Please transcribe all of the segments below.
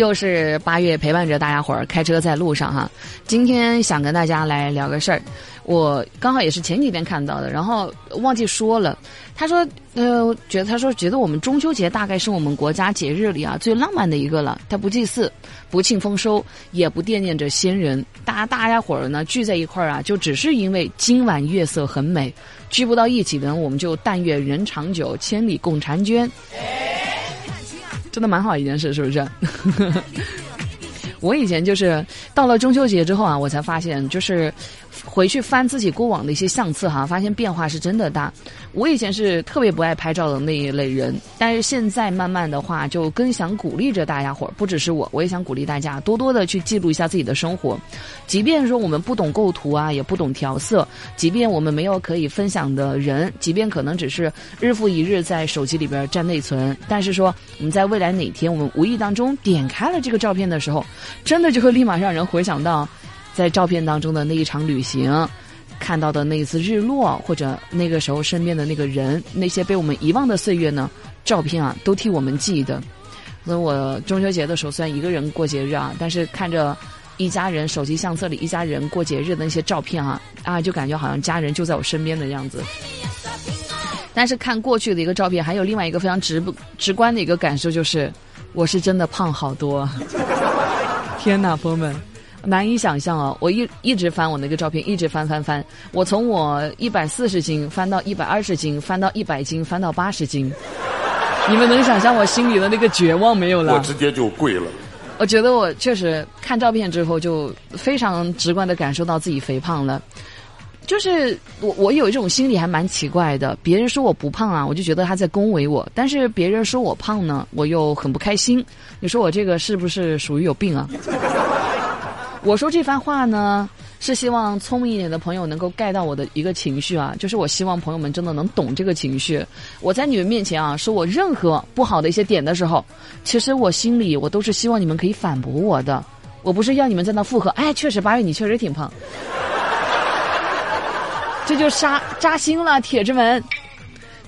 又是八月，陪伴着大家伙儿开车在路上哈。今天想跟大家来聊个事儿，我刚好也是前几天看到的，然后忘记说了。他说，呃，觉得他说觉得我们中秋节大概是我们国家节日里啊最浪漫的一个了。他不祭祀，不庆丰收，也不惦念着先人，大家大家伙儿呢聚在一块儿啊，就只是因为今晚月色很美。聚不到一起的，我们就但愿人长久，千里共婵娟。真的蛮好一件事，是不是？我以前就是到了中秋节之后啊，我才发现就是。回去翻自己过往的一些相册哈，发现变化是真的大。我以前是特别不爱拍照的那一类人，但是现在慢慢的话，就更想鼓励着大家伙儿，不只是我，我也想鼓励大家多多的去记录一下自己的生活。即便说我们不懂构图啊，也不懂调色，即便我们没有可以分享的人，即便可能只是日复一日在手机里边占内存，但是说我们在未来哪天我们无意当中点开了这个照片的时候，真的就会立马让人回想到。在照片当中的那一场旅行，看到的那一次日落，或者那个时候身边的那个人，那些被我们遗忘的岁月呢？照片啊，都替我们记得。所以我中秋节的时候虽然一个人过节日啊，但是看着一家人手机相册里一家人过节日的那些照片啊，啊，就感觉好像家人就在我身边的样子。但是看过去的一个照片，还有另外一个非常直不直观的一个感受就是，我是真的胖好多。天哪，朋友们！难以想象啊！我一一直翻我那个照片，一直翻翻翻。我从我一百四十斤翻到一百二十斤，翻到一百斤，翻到八十斤。你们能想象我心里的那个绝望没有了？我直接就跪了。我觉得我确实看照片之后，就非常直观的感受到自己肥胖了。就是我，我有一种心理还蛮奇怪的。别人说我不胖啊，我就觉得他在恭维我；但是别人说我胖呢，我又很不开心。你说我这个是不是属于有病啊？我说这番话呢，是希望聪明一点的朋友能够 get 到我的一个情绪啊，就是我希望朋友们真的能懂这个情绪。我在你们面前啊，说我任何不好的一些点的时候，其实我心里我都是希望你们可以反驳我的。我不是要你们在那附和，哎，确实八月你确实挺胖，这就扎扎心了，铁子们。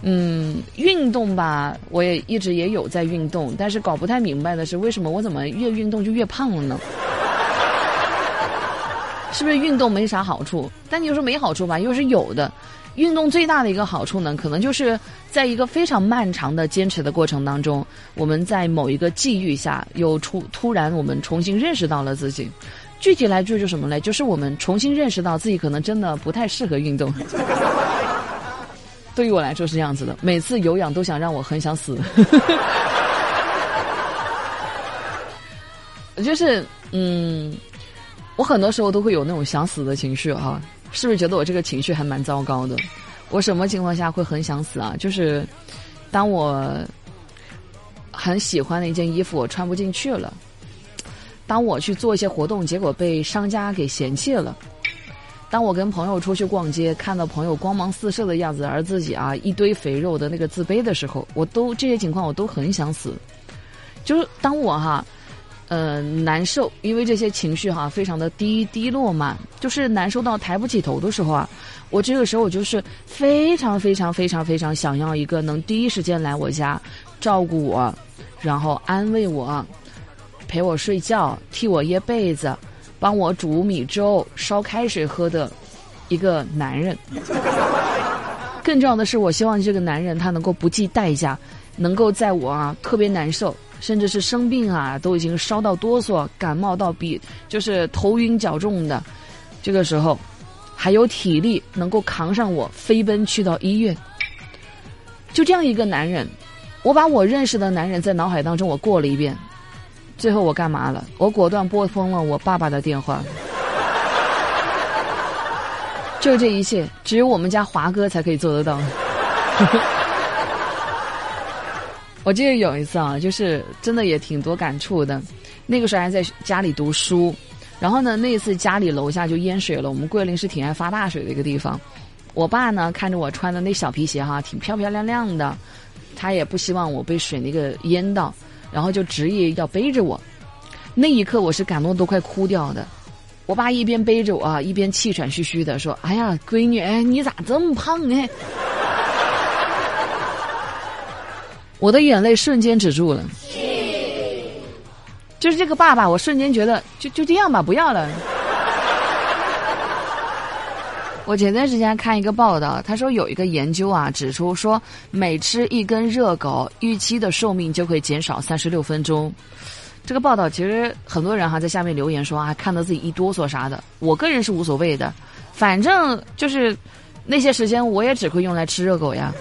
嗯，运动吧，我也一直也有在运动，但是搞不太明白的是，为什么我怎么越运动就越胖了呢？是不是运动没啥好处？但你又说没好处吧，又是有的。运动最大的一个好处呢，可能就是在一个非常漫长的坚持的过程当中，我们在某一个际遇下，又突突然我们重新认识到了自己。具体来说，就什么嘞？就是我们重新认识到自己可能真的不太适合运动。对于我来说是这样子的，每次有氧都想让我很想死。就是嗯。我很多时候都会有那种想死的情绪哈，是不是觉得我这个情绪还蛮糟糕的？我什么情况下会很想死啊？就是当我很喜欢的一件衣服我穿不进去了，当我去做一些活动结果被商家给嫌弃了，当我跟朋友出去逛街看到朋友光芒四射的样子，而自己啊一堆肥肉的那个自卑的时候，我都这些情况我都很想死。就是当我哈。呃，难受，因为这些情绪哈，非常的低低落嘛，就是难受到抬不起头的时候啊，我这个时候我就是非常非常非常非常想要一个能第一时间来我家照顾我，然后安慰我，陪我睡觉，替我掖被子，帮我煮米粥、烧开水喝的一个男人。更重要的是，我希望这个男人他能够不计代价，能够在我啊特别难受。甚至是生病啊，都已经烧到哆嗦，感冒到比就是头晕脚重的，这个时候还有体力能够扛上我飞奔去到医院。就这样一个男人，我把我认识的男人在脑海当中我过了一遍，最后我干嘛了？我果断拨通了我爸爸的电话。就这一切，只有我们家华哥才可以做得到。我记得有一次啊，就是真的也挺多感触的。那个时候还在家里读书，然后呢，那一次家里楼下就淹水了。我们桂林是挺爱发大水的一个地方。我爸呢，看着我穿的那小皮鞋哈，挺漂漂亮亮的，他也不希望我被水那个淹到，然后就执意要背着我。那一刻我是感动都快哭掉的。我爸一边背着我啊，一边气喘吁吁的说：“哎呀，闺女，哎，你咋这么胖呢？” 我的眼泪瞬间止住了，就是这个爸爸，我瞬间觉得就就这样吧，不要了。我前段时间看一个报道，他说有一个研究啊，指出说每吃一根热狗，预期的寿命就会减少三十六分钟。这个报道其实很多人哈在下面留言说啊，看到自己一哆嗦啥的。我个人是无所谓的，反正就是那些时间我也只会用来吃热狗呀。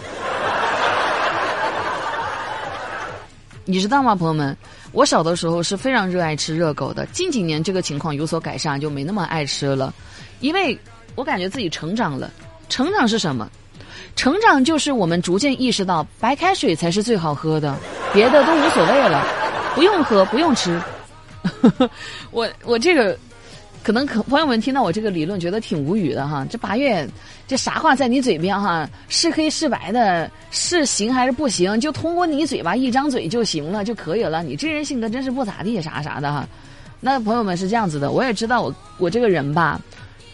你知道吗，朋友们？我小的时候是非常热爱吃热狗的，近几年这个情况有所改善，就没那么爱吃了，因为。我感觉自己成长了，成长是什么？成长就是我们逐渐意识到白开水才是最好喝的，别的都无所谓了，不用喝，不用吃。我我这个可能可朋友们听到我这个理论觉得挺无语的哈，这八月这啥话在你嘴边哈？是黑是白的，是行还是不行？就通过你嘴巴一张嘴就行了就可以了。你这人性格真是不咋地，啥啥的哈。那朋友们是这样子的，我也知道我我这个人吧。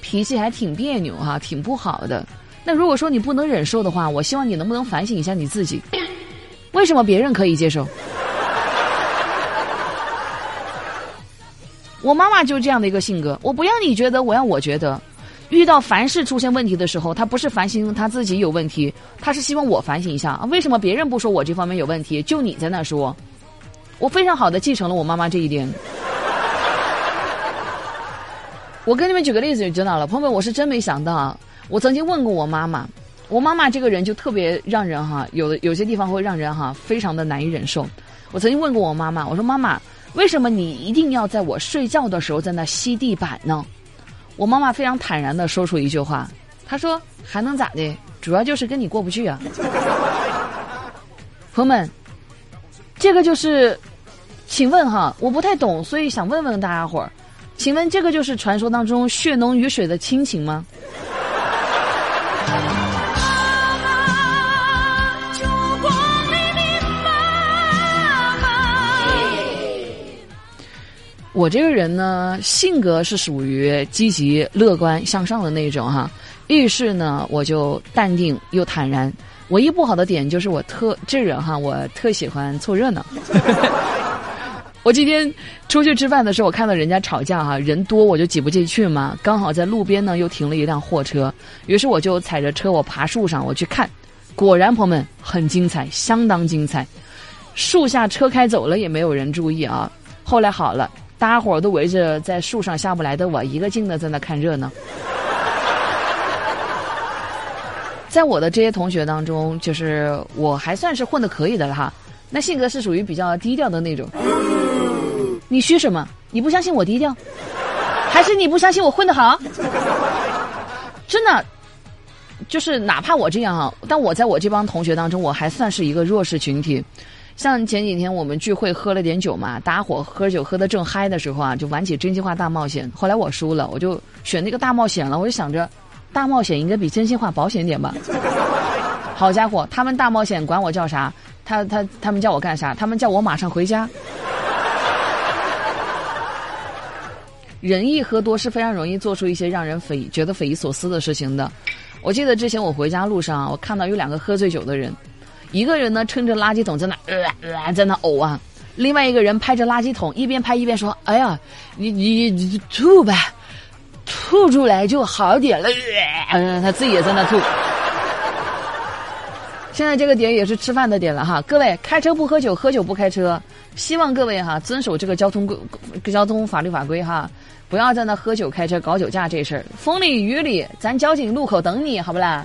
脾气还挺别扭哈，挺不好的。那如果说你不能忍受的话，我希望你能不能反省一下你自己，为什么别人可以接受？我妈妈就这样的一个性格，我不要你觉得，我要我觉得。遇到凡事出现问题的时候，她不是反省她自己有问题，她是希望我反省一下，为什么别人不说我这方面有问题，就你在那说？我非常好的继承了我妈妈这一点。我跟你们举个例子就知道了，朋友们，我是真没想到。我曾经问过我妈妈，我妈妈这个人就特别让人哈，有的有些地方会让人哈非常的难以忍受。我曾经问过我妈妈，我说妈妈，为什么你一定要在我睡觉的时候在那吸地板呢？我妈妈非常坦然的说出一句话，她说还能咋的？主要就是跟你过不去啊。朋友们，这个就是，请问哈，我不太懂，所以想问问大家伙儿。请问这个就是传说当中血浓于水的亲情吗？我这个人呢，性格是属于积极、乐观、向上的那种哈。遇事呢，我就淡定又坦然。唯一不好的点就是我特这人哈，我特喜欢凑热闹。我今天出去吃饭的时候，我看到人家吵架哈，人多我就挤不进去嘛。刚好在路边呢又停了一辆货车，于是我就踩着车我爬树上我去看，果然朋友们很精彩，相当精彩。树下车开走了也没有人注意啊。后来好了，大家伙都围着在树上下不来的我一个劲的在那看热闹。在我的这些同学当中，就是我还算是混的可以的了哈。那性格是属于比较低调的那种。你虚什么？你不相信我低调，还是你不相信我混得好？真的，就是哪怕我这样啊，但我在我这帮同学当中，我还算是一个弱势群体。像前几天我们聚会喝了点酒嘛，大家伙喝酒喝得正嗨的时候啊，就玩起真心话大冒险。后来我输了，我就选那个大冒险了。我就想着，大冒险应该比真心话保险点吧。好家伙，他们大冒险管我叫啥？他他他们叫我干啥？他们叫我马上回家。人一喝多是非常容易做出一些让人匪觉得匪夷所思的事情的。我记得之前我回家路上，我看到有两个喝醉酒的人，一个人呢撑着垃圾桶在那呃呃在那呕啊，另外一个人拍着垃圾桶一边拍一边说：“哎呀，你你你吐呗，吐出来就好点了。”嗯，他自己也在那吐。现在这个点也是吃饭的点了哈，各位开车不喝酒，喝酒不开车，希望各位哈遵守这个交通规交通法律法规哈。不要在那喝酒开车搞酒驾这事儿，风里雨里，咱交警路口等你好不啦？